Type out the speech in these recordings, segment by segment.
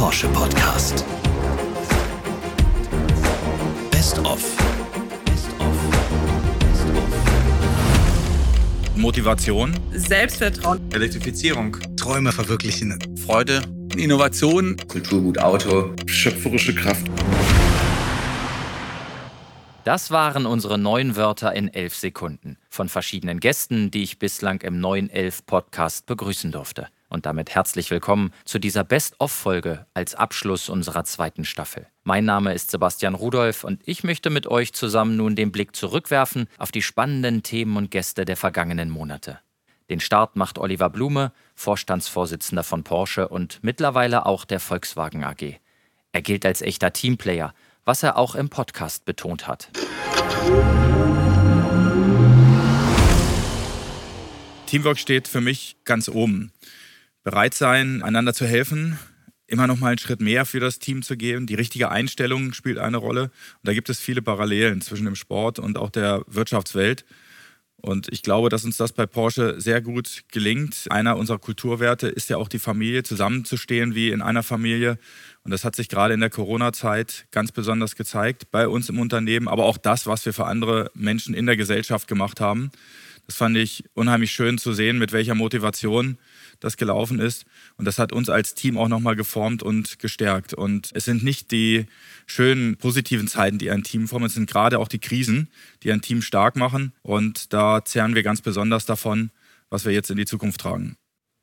Porsche Podcast. Best of. Motivation, Selbstvertrauen, Elektrifizierung, Träume verwirklichen. Freude, Innovation, Kulturgut Auto, schöpferische Kraft. Das waren unsere neun Wörter in elf Sekunden von verschiedenen Gästen, die ich bislang im neuen Elf Podcast begrüßen durfte. Und damit herzlich willkommen zu dieser Best-of-Folge als Abschluss unserer zweiten Staffel. Mein Name ist Sebastian Rudolph und ich möchte mit euch zusammen nun den Blick zurückwerfen auf die spannenden Themen und Gäste der vergangenen Monate. Den Start macht Oliver Blume, Vorstandsvorsitzender von Porsche und mittlerweile auch der Volkswagen AG. Er gilt als echter Teamplayer, was er auch im Podcast betont hat. Teamwork steht für mich ganz oben. Bereit sein, einander zu helfen, immer noch mal einen Schritt mehr für das Team zu geben. Die richtige Einstellung spielt eine Rolle. Und da gibt es viele Parallelen zwischen dem Sport und auch der Wirtschaftswelt. Und ich glaube, dass uns das bei Porsche sehr gut gelingt. Einer unserer Kulturwerte ist ja auch die Familie, zusammenzustehen wie in einer Familie. Und das hat sich gerade in der Corona-Zeit ganz besonders gezeigt bei uns im Unternehmen, aber auch das, was wir für andere Menschen in der Gesellschaft gemacht haben. Das fand ich unheimlich schön zu sehen, mit welcher Motivation das gelaufen ist. Und das hat uns als Team auch nochmal geformt und gestärkt. Und es sind nicht die schönen, positiven Zeiten, die ein Team formen, es sind gerade auch die Krisen, die ein Team stark machen. Und da zehren wir ganz besonders davon, was wir jetzt in die Zukunft tragen.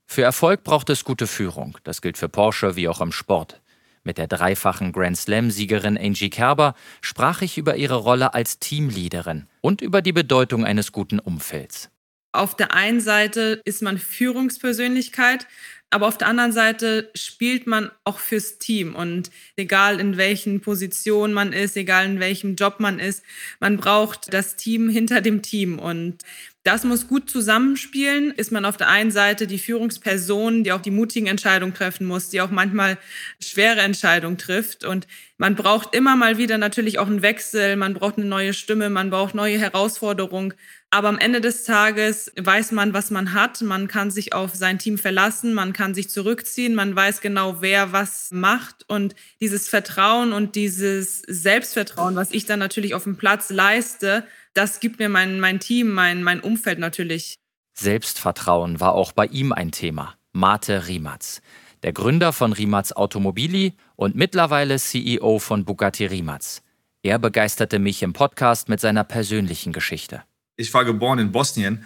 Für Erfolg braucht es gute Führung. Das gilt für Porsche wie auch im Sport. Mit der dreifachen Grand Slam-Siegerin Angie Kerber sprach ich über ihre Rolle als Teamleaderin und über die Bedeutung eines guten Umfelds. Auf der einen Seite ist man Führungspersönlichkeit, aber auf der anderen Seite spielt man auch fürs Team. Und egal in welchen Positionen man ist, egal in welchem Job man ist, man braucht das Team hinter dem Team. Und das muss gut zusammenspielen. Ist man auf der einen Seite die Führungsperson, die auch die mutigen Entscheidungen treffen muss, die auch manchmal schwere Entscheidungen trifft. Und man braucht immer mal wieder natürlich auch einen Wechsel, man braucht eine neue Stimme, man braucht neue Herausforderungen. Aber am Ende des Tages weiß man, was man hat. Man kann sich auf sein Team verlassen, man kann sich zurückziehen, man weiß genau, wer was macht. Und dieses Vertrauen und dieses Selbstvertrauen, was ich dann natürlich auf dem Platz leiste, das gibt mir mein, mein Team, mein, mein Umfeld natürlich. Selbstvertrauen war auch bei ihm ein Thema. Mate Rimatz, der Gründer von Rimatz Automobili und mittlerweile CEO von Bugatti Rimatz. Er begeisterte mich im Podcast mit seiner persönlichen Geschichte. Ich war geboren in Bosnien.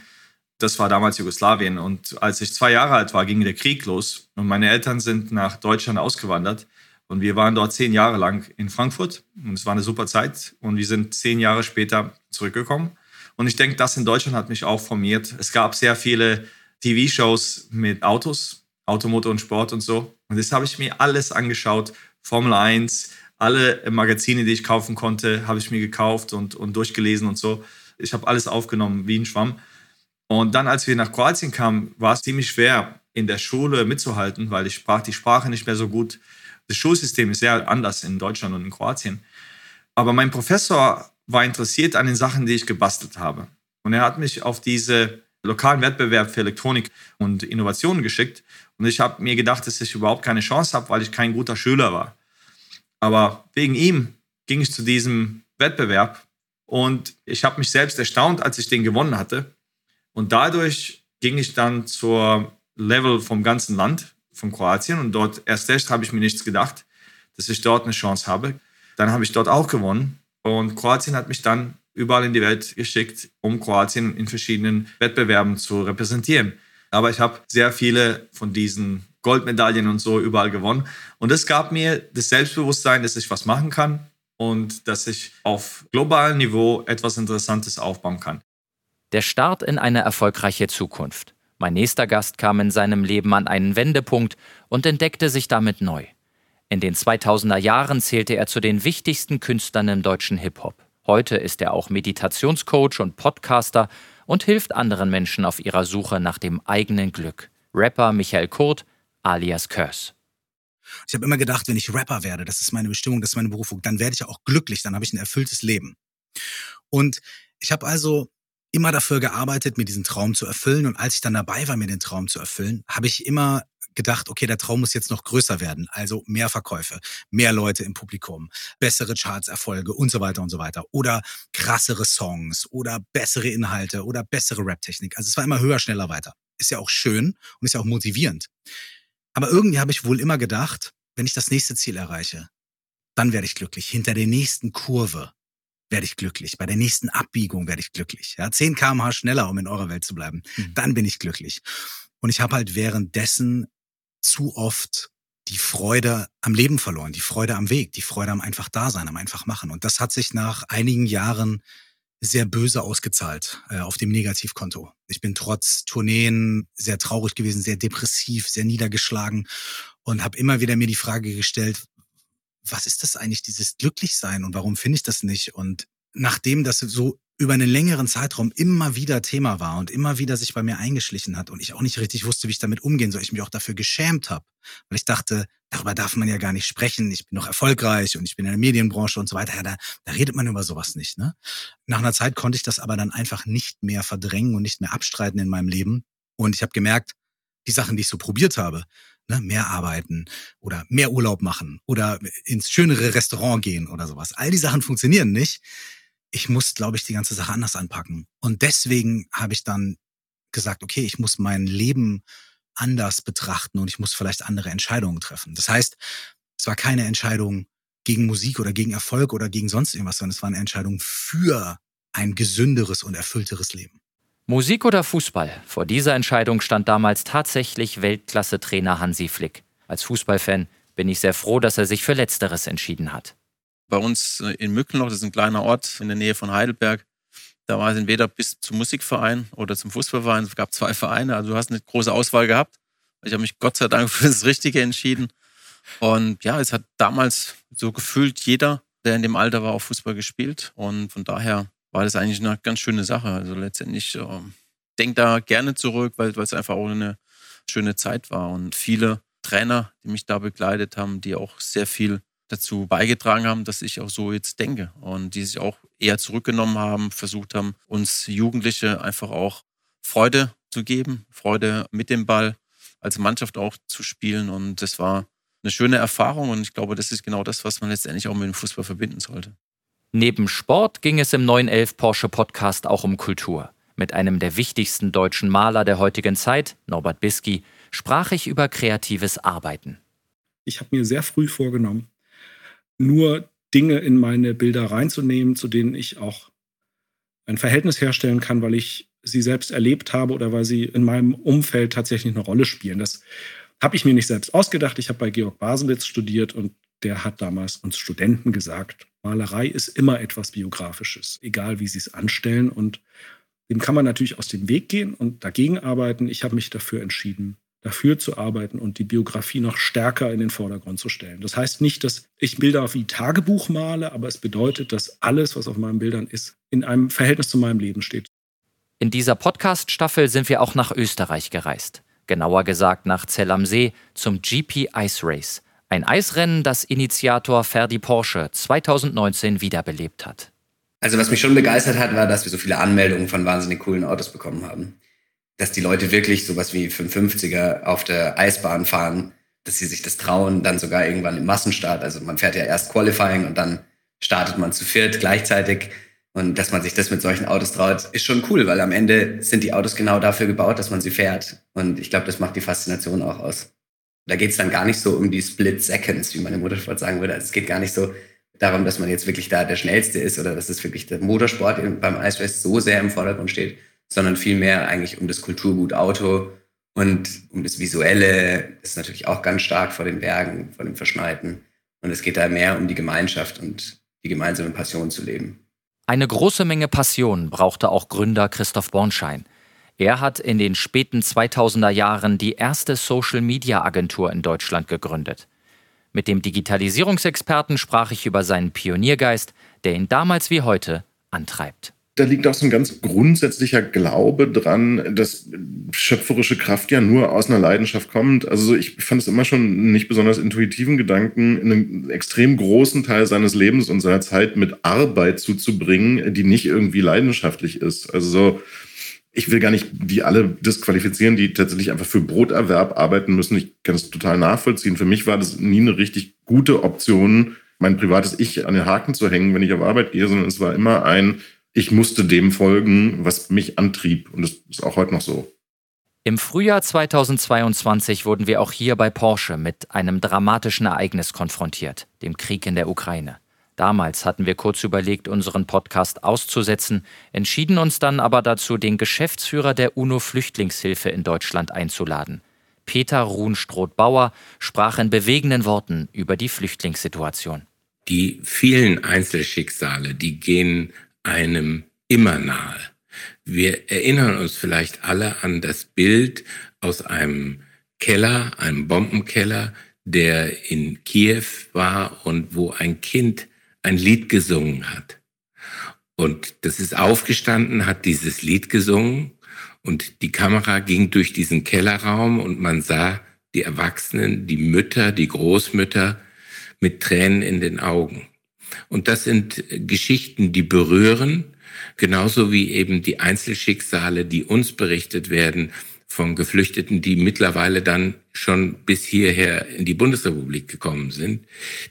Das war damals Jugoslawien. Und als ich zwei Jahre alt war, ging der Krieg los. Und meine Eltern sind nach Deutschland ausgewandert. Und wir waren dort zehn Jahre lang in Frankfurt. Und es war eine super Zeit. Und wir sind zehn Jahre später zurückgekommen. Und ich denke, das in Deutschland hat mich auch formiert. Es gab sehr viele TV-Shows mit Autos, Automotor und Sport und so. Und das habe ich mir alles angeschaut. Formel 1, alle Magazine, die ich kaufen konnte, habe ich mir gekauft und, und durchgelesen und so. Ich habe alles aufgenommen wie ein Schwamm. Und dann, als wir nach Kroatien kamen, war es ziemlich schwer, in der Schule mitzuhalten, weil ich sprach die Sprache nicht mehr so gut das Schulsystem ist sehr anders in Deutschland und in Kroatien. Aber mein Professor war interessiert an den Sachen, die ich gebastelt habe. Und er hat mich auf diese lokalen Wettbewerb für Elektronik und Innovationen geschickt. Und ich habe mir gedacht, dass ich überhaupt keine Chance habe, weil ich kein guter Schüler war. Aber wegen ihm ging ich zu diesem Wettbewerb und ich habe mich selbst erstaunt, als ich den gewonnen hatte. Und dadurch ging ich dann zur Level vom ganzen Land von Kroatien und dort erst recht habe ich mir nichts gedacht, dass ich dort eine Chance habe. Dann habe ich dort auch gewonnen und Kroatien hat mich dann überall in die Welt geschickt, um Kroatien in verschiedenen Wettbewerben zu repräsentieren. Aber ich habe sehr viele von diesen Goldmedaillen und so überall gewonnen. Und es gab mir das Selbstbewusstsein, dass ich was machen kann und dass ich auf globalem Niveau etwas Interessantes aufbauen kann. Der Start in eine erfolgreiche Zukunft. Mein nächster Gast kam in seinem Leben an einen Wendepunkt und entdeckte sich damit neu. In den 2000er Jahren zählte er zu den wichtigsten Künstlern im deutschen Hip-Hop. Heute ist er auch Meditationscoach und Podcaster und hilft anderen Menschen auf ihrer Suche nach dem eigenen Glück. Rapper Michael Kurt alias Curse. Ich habe immer gedacht, wenn ich Rapper werde, das ist meine Bestimmung, das ist meine Berufung, dann werde ich auch glücklich, dann habe ich ein erfülltes Leben. Und ich habe also immer dafür gearbeitet, mir diesen Traum zu erfüllen. Und als ich dann dabei war, mir den Traum zu erfüllen, habe ich immer gedacht, okay, der Traum muss jetzt noch größer werden. Also mehr Verkäufe, mehr Leute im Publikum, bessere Charts-Erfolge und so weiter und so weiter. Oder krassere Songs oder bessere Inhalte oder bessere Rap-Technik. Also es war immer höher, schneller, weiter. Ist ja auch schön und ist ja auch motivierend. Aber irgendwie habe ich wohl immer gedacht, wenn ich das nächste Ziel erreiche, dann werde ich glücklich. Hinter der nächsten Kurve werde ich glücklich. Bei der nächsten Abbiegung werde ich glücklich. Ja, 10 kmh schneller, um in eurer Welt zu bleiben. Mhm. Dann bin ich glücklich. Und ich habe halt währenddessen zu oft die Freude am Leben verloren, die Freude am Weg, die Freude am einfach Dasein, am einfach machen. Und das hat sich nach einigen Jahren sehr böse ausgezahlt äh, auf dem Negativkonto. Ich bin trotz Tourneen sehr traurig gewesen, sehr depressiv, sehr niedergeschlagen und habe immer wieder mir die Frage gestellt, was ist das eigentlich, dieses Glücklichsein und warum finde ich das nicht? Und nachdem das so über einen längeren Zeitraum immer wieder Thema war und immer wieder sich bei mir eingeschlichen hat und ich auch nicht richtig wusste, wie ich damit umgehen soll, ich mich auch dafür geschämt habe, weil ich dachte, darüber darf man ja gar nicht sprechen, ich bin noch erfolgreich und ich bin in der Medienbranche und so weiter, ja, da, da redet man über sowas nicht. Ne? Nach einer Zeit konnte ich das aber dann einfach nicht mehr verdrängen und nicht mehr abstreiten in meinem Leben und ich habe gemerkt, die Sachen, die ich so probiert habe, ne, mehr arbeiten oder mehr Urlaub machen oder ins schönere Restaurant gehen oder sowas. All die Sachen funktionieren nicht. Ich muss, glaube ich, die ganze Sache anders anpacken. Und deswegen habe ich dann gesagt, okay, ich muss mein Leben anders betrachten und ich muss vielleicht andere Entscheidungen treffen. Das heißt, es war keine Entscheidung gegen Musik oder gegen Erfolg oder gegen sonst irgendwas, sondern es war eine Entscheidung für ein gesünderes und erfüllteres Leben. Musik oder Fußball? Vor dieser Entscheidung stand damals tatsächlich Weltklasse-Trainer Hansi Flick. Als Fußballfan bin ich sehr froh, dass er sich für Letzteres entschieden hat. Bei uns äh, in Mückenloch, das ist ein kleiner Ort in der Nähe von Heidelberg, da war es entweder bis zum Musikverein oder zum Fußballverein. Es gab zwei Vereine, also du hast eine große Auswahl gehabt. Ich habe mich Gott sei Dank für das Richtige entschieden. Und ja, es hat damals so gefühlt jeder, der in dem Alter war, auch Fußball gespielt. Und von daher war das eigentlich eine ganz schöne Sache. Also letztendlich äh, denke da gerne zurück, weil es einfach auch eine schöne Zeit war. Und viele Trainer, die mich da begleitet haben, die auch sehr viel dazu beigetragen haben, dass ich auch so jetzt denke und die sich auch eher zurückgenommen haben, versucht haben, uns Jugendliche einfach auch Freude zu geben, Freude mit dem Ball als Mannschaft auch zu spielen und das war eine schöne Erfahrung und ich glaube, das ist genau das, was man letztendlich auch mit dem Fußball verbinden sollte. Neben Sport ging es im 911 Porsche Podcast auch um Kultur. Mit einem der wichtigsten deutschen Maler der heutigen Zeit, Norbert Bisky, sprach ich über kreatives Arbeiten. Ich habe mir sehr früh vorgenommen, nur Dinge in meine Bilder reinzunehmen, zu denen ich auch ein Verhältnis herstellen kann, weil ich sie selbst erlebt habe oder weil sie in meinem Umfeld tatsächlich eine Rolle spielen. Das habe ich mir nicht selbst ausgedacht. Ich habe bei Georg Baselitz studiert und der hat damals uns Studenten gesagt, Malerei ist immer etwas Biografisches, egal wie sie es anstellen. Und dem kann man natürlich aus dem Weg gehen und dagegen arbeiten. Ich habe mich dafür entschieden, dafür zu arbeiten und die Biografie noch stärker in den Vordergrund zu stellen. Das heißt nicht, dass ich Bilder wie Tagebuch male, aber es bedeutet, dass alles, was auf meinen Bildern ist, in einem Verhältnis zu meinem Leben steht. In dieser Podcast-Staffel sind wir auch nach Österreich gereist. Genauer gesagt nach Zell am See zum GP Ice Race. Ein Eisrennen, das Initiator Ferdi Porsche 2019 wiederbelebt hat. Also was mich schon begeistert hat, war, dass wir so viele Anmeldungen von wahnsinnig coolen Autos bekommen haben. Dass die Leute wirklich sowas wie 550er auf der Eisbahn fahren, dass sie sich das trauen, dann sogar irgendwann im Massenstart. Also man fährt ja erst Qualifying und dann startet man zu viert gleichzeitig. Und dass man sich das mit solchen Autos traut, ist schon cool, weil am Ende sind die Autos genau dafür gebaut, dass man sie fährt. Und ich glaube, das macht die Faszination auch aus. Da geht es dann gar nicht so um die Split Seconds, wie meine Motorsport sagen würde. Also es geht gar nicht so darum, dass man jetzt wirklich da der Schnellste ist oder dass es wirklich der Motorsport beim Race so sehr im Vordergrund steht, sondern vielmehr eigentlich um das Kulturgut Auto und um das Visuelle. Das ist natürlich auch ganz stark vor den Bergen, vor dem Verschneiten. Und es geht da mehr um die Gemeinschaft und die gemeinsame Passion zu leben. Eine große Menge Passion brauchte auch Gründer Christoph Bornschein. Er hat in den späten 2000er Jahren die erste Social-Media-Agentur in Deutschland gegründet. Mit dem Digitalisierungsexperten sprach ich über seinen Pioniergeist, der ihn damals wie heute antreibt. Da liegt auch so ein ganz grundsätzlicher Glaube dran, dass schöpferische Kraft ja nur aus einer Leidenschaft kommt. Also ich fand es immer schon nicht besonders intuitiven Gedanken, einen extrem großen Teil seines Lebens und seiner Zeit mit Arbeit zuzubringen, die nicht irgendwie leidenschaftlich ist. Also so Ich will gar nicht die alle disqualifizieren, die tatsächlich einfach für Broterwerb arbeiten müssen. Ich kann es total nachvollziehen. Für mich war das nie eine richtig gute Option, mein privates Ich an den Haken zu hängen, wenn ich auf Arbeit gehe, sondern es war immer ein, ich musste dem folgen, was mich antrieb. Und das ist auch heute noch so. Im Frühjahr 2022 wurden wir auch hier bei Porsche mit einem dramatischen Ereignis konfrontiert, dem Krieg in der Ukraine. Damals hatten wir kurz überlegt, unseren Podcast auszusetzen, entschieden uns dann aber dazu, den Geschäftsführer der UNO-Flüchtlingshilfe in Deutschland einzuladen. Peter Ruhnstroth-Bauer sprach in bewegenden Worten über die Flüchtlingssituation. Die vielen Einzelschicksale, die gehen einem immer nahe. Wir erinnern uns vielleicht alle an das Bild aus einem Keller, einem Bombenkeller, der in Kiew war und wo ein Kind ein Lied gesungen hat. Und das ist aufgestanden, hat dieses Lied gesungen und die Kamera ging durch diesen Kellerraum und man sah die Erwachsenen, die Mütter, die Großmütter mit Tränen in den Augen. Und das sind Geschichten, die berühren, genauso wie eben die Einzelschicksale, die uns berichtet werden von Geflüchteten, die mittlerweile dann schon bis hierher in die Bundesrepublik gekommen sind,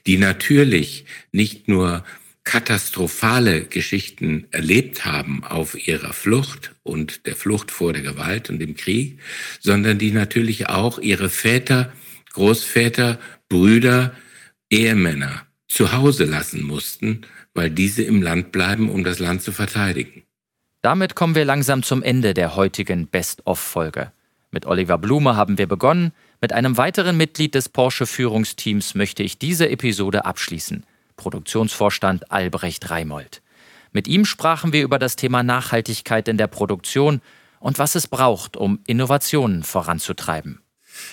die natürlich nicht nur katastrophale Geschichten erlebt haben auf ihrer Flucht und der Flucht vor der Gewalt und dem Krieg, sondern die natürlich auch ihre Väter, Großväter, Brüder, Ehemänner zu Hause lassen mussten, weil diese im Land bleiben, um das Land zu verteidigen. Damit kommen wir langsam zum Ende der heutigen Best-of-Folge. Mit Oliver Blume haben wir begonnen, mit einem weiteren Mitglied des Porsche-Führungsteams möchte ich diese Episode abschließen. Produktionsvorstand Albrecht Reimold. Mit ihm sprachen wir über das Thema Nachhaltigkeit in der Produktion und was es braucht, um Innovationen voranzutreiben.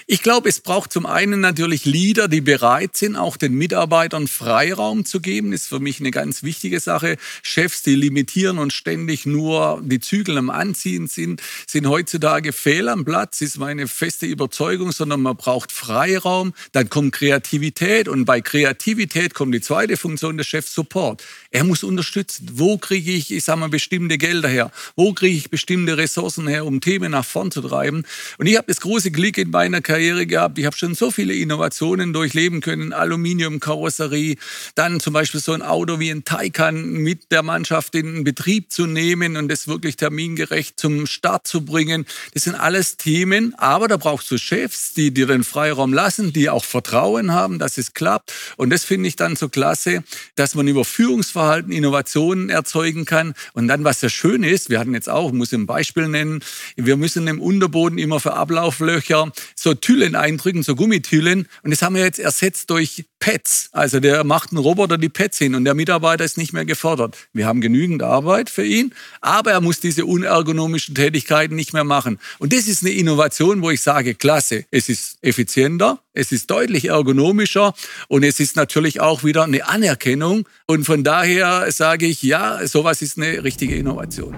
Ich glaube, es braucht zum einen natürlich Leader, die bereit sind, auch den Mitarbeitern Freiraum zu geben. Ist für mich eine ganz wichtige Sache. Chefs, die limitieren und ständig nur die Zügel am Anziehen sind, sind heutzutage fehl am Platz, ist meine feste Überzeugung, sondern man braucht Freiraum. Dann kommt Kreativität und bei Kreativität kommt die zweite Funktion des Chefs Support. Er muss unterstützen. Wo kriege ich, ich sage mal, bestimmte Gelder her? Wo kriege ich bestimmte Ressourcen her, um Themen nach vorn zu treiben? Und ich habe das große Glück in meiner Karriere gehabt. Ich habe schon so viele Innovationen durchleben können. Aluminiumkarosserie, dann zum Beispiel so ein Auto wie ein Taycan mit der Mannschaft in Betrieb zu nehmen und das wirklich termingerecht zum Start zu bringen. Das sind alles Themen, aber da brauchst du Chefs, die dir den Freiraum lassen, die auch Vertrauen haben, dass es klappt. Und das finde ich dann so klasse, dass man über Führungsverhalten Innovationen erzeugen kann. Und dann, was sehr schön ist, wir hatten jetzt auch, ich muss ein Beispiel nennen, wir müssen im Unterboden immer für Ablauflöcher so Tüllen eindrücken, so Gummitüllen. Und das haben wir jetzt ersetzt durch Pads. Also der macht einen Roboter die Pads hin und der Mitarbeiter ist nicht mehr gefordert. Wir haben genügend Arbeit für ihn, aber er muss diese unergonomischen Tätigkeiten nicht mehr machen. Und das ist eine Innovation, wo ich sage, klasse, es ist effizienter, es ist deutlich ergonomischer und es ist natürlich auch wieder eine Anerkennung. Und von daher sage ich, ja, sowas ist eine richtige Innovation.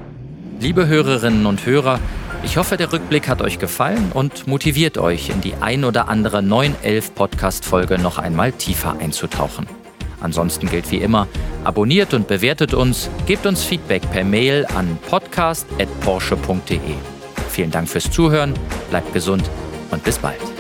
Liebe Hörerinnen und Hörer, ich hoffe, der Rückblick hat euch gefallen und motiviert euch, in die ein oder andere 911 Podcast-Folge noch einmal tiefer einzutauchen. Ansonsten gilt wie immer, abonniert und bewertet uns, gebt uns Feedback per Mail an podcast.porsche.de. Vielen Dank fürs Zuhören, bleibt gesund und bis bald.